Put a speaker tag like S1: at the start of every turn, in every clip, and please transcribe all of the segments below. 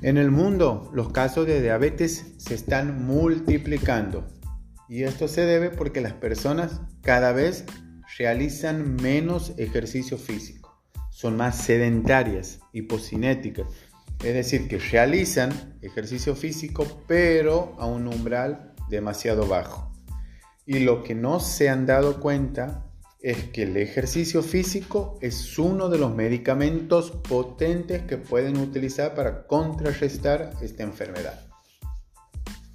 S1: En el mundo, los casos de diabetes se están multiplicando. Y esto se debe porque las personas cada vez realizan menos ejercicio físico, son más sedentarias, hipocinéticas, es decir, que realizan ejercicio físico pero a un umbral demasiado bajo. Y lo que no se han dado cuenta es que el ejercicio físico es uno de los medicamentos potentes que pueden utilizar para contrarrestar esta enfermedad.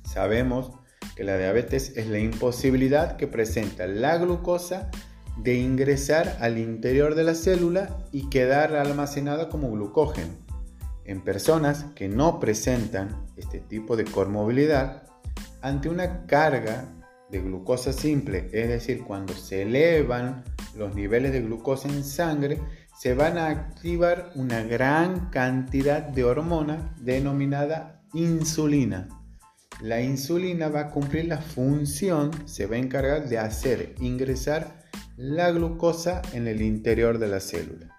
S1: Sabemos que la diabetes es la imposibilidad que presenta la glucosa de ingresar al interior de la célula y quedar almacenada como glucógeno. En personas que no presentan este tipo de comorbilidad, ante una carga de glucosa simple, es decir, cuando se elevan los niveles de glucosa en sangre, se van a activar una gran cantidad de hormona denominada insulina. La insulina va a cumplir la función, se va a encargar de hacer ingresar la glucosa en el interior de la célula.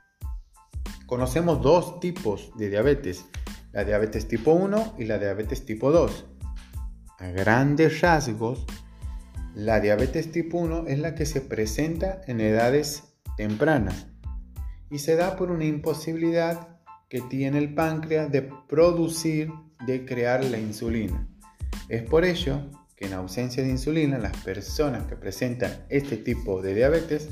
S1: Conocemos dos tipos de diabetes, la diabetes tipo 1 y la diabetes tipo 2. A grandes rasgos, la diabetes tipo 1 es la que se presenta en edades tempranas y se da por una imposibilidad que tiene el páncreas de producir, de crear la insulina. Es por ello que en ausencia de insulina las personas que presentan este tipo de diabetes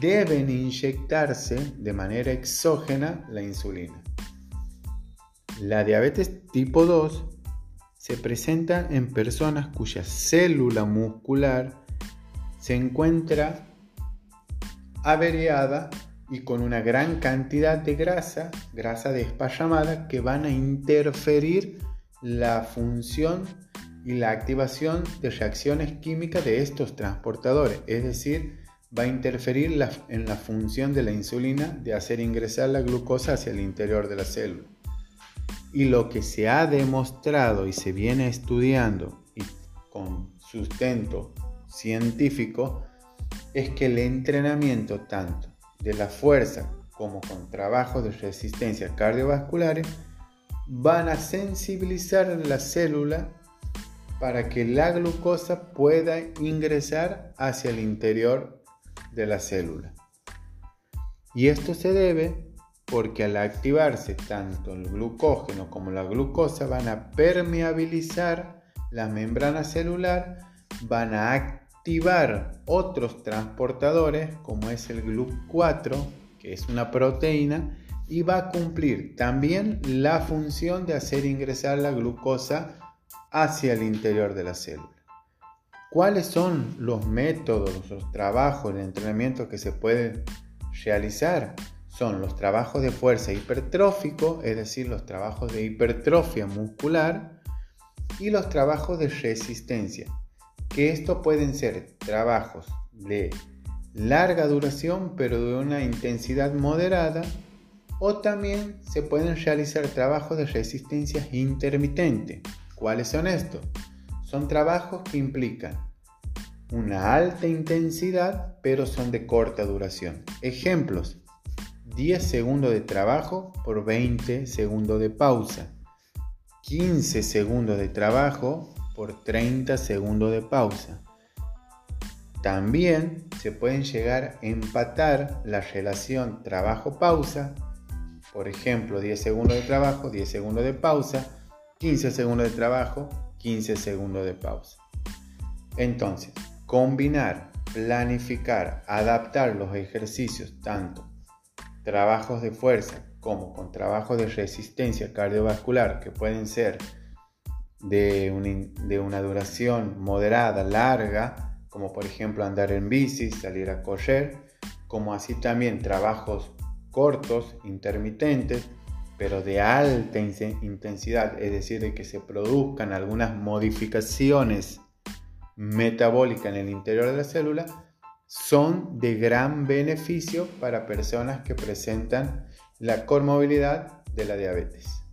S1: deben inyectarse de manera exógena la insulina. La diabetes tipo 2 se presenta en personas cuya célula muscular se encuentra averiada y con una gran cantidad de grasa, grasa despallamada, que van a interferir la función y la activación de reacciones químicas de estos transportadores, es decir, va a interferir en la función de la insulina de hacer ingresar la glucosa hacia el interior de la célula. Y lo que se ha demostrado y se viene estudiando y con sustento científico es que el entrenamiento tanto de la fuerza como con trabajos de resistencia cardiovasculares van a sensibilizar la célula para que la glucosa pueda ingresar hacia el interior de la célula. Y esto se debe porque al activarse tanto el glucógeno como la glucosa van a permeabilizar la membrana celular, van a activar otros transportadores como es el GLUC4, que es una proteína, y va a cumplir también la función de hacer ingresar la glucosa hacia el interior de la célula. ¿Cuáles son los métodos, los trabajos, el entrenamiento que se pueden realizar? Son los trabajos de fuerza hipertrófico, es decir, los trabajos de hipertrofia muscular, y los trabajos de resistencia, que estos pueden ser trabajos de larga duración pero de una intensidad moderada, o también se pueden realizar trabajos de resistencia intermitente. ¿Cuáles son estos? Son trabajos que implican una alta intensidad pero son de corta duración. Ejemplos, 10 segundos de trabajo por 20 segundos de pausa. 15 segundos de trabajo por 30 segundos de pausa. También se pueden llegar a empatar la relación trabajo-pausa. Por ejemplo, 10 segundos de trabajo, 10 segundos de pausa, 15 segundos de trabajo, 15 segundos de pausa. Entonces, combinar, planificar, adaptar los ejercicios tanto trabajos de fuerza como con trabajos de resistencia cardiovascular que pueden ser de, una duración moderada, larga, como por ejemplo andar en bici, salir a correr, como así también trabajos cortos, intermitentes, pero de alta intensidad, es decir, de que se produzcan algunas modificaciones metabólicas en el interior de la célula, son de gran beneficio para personas que presentan la comorbilidad de la diabetes.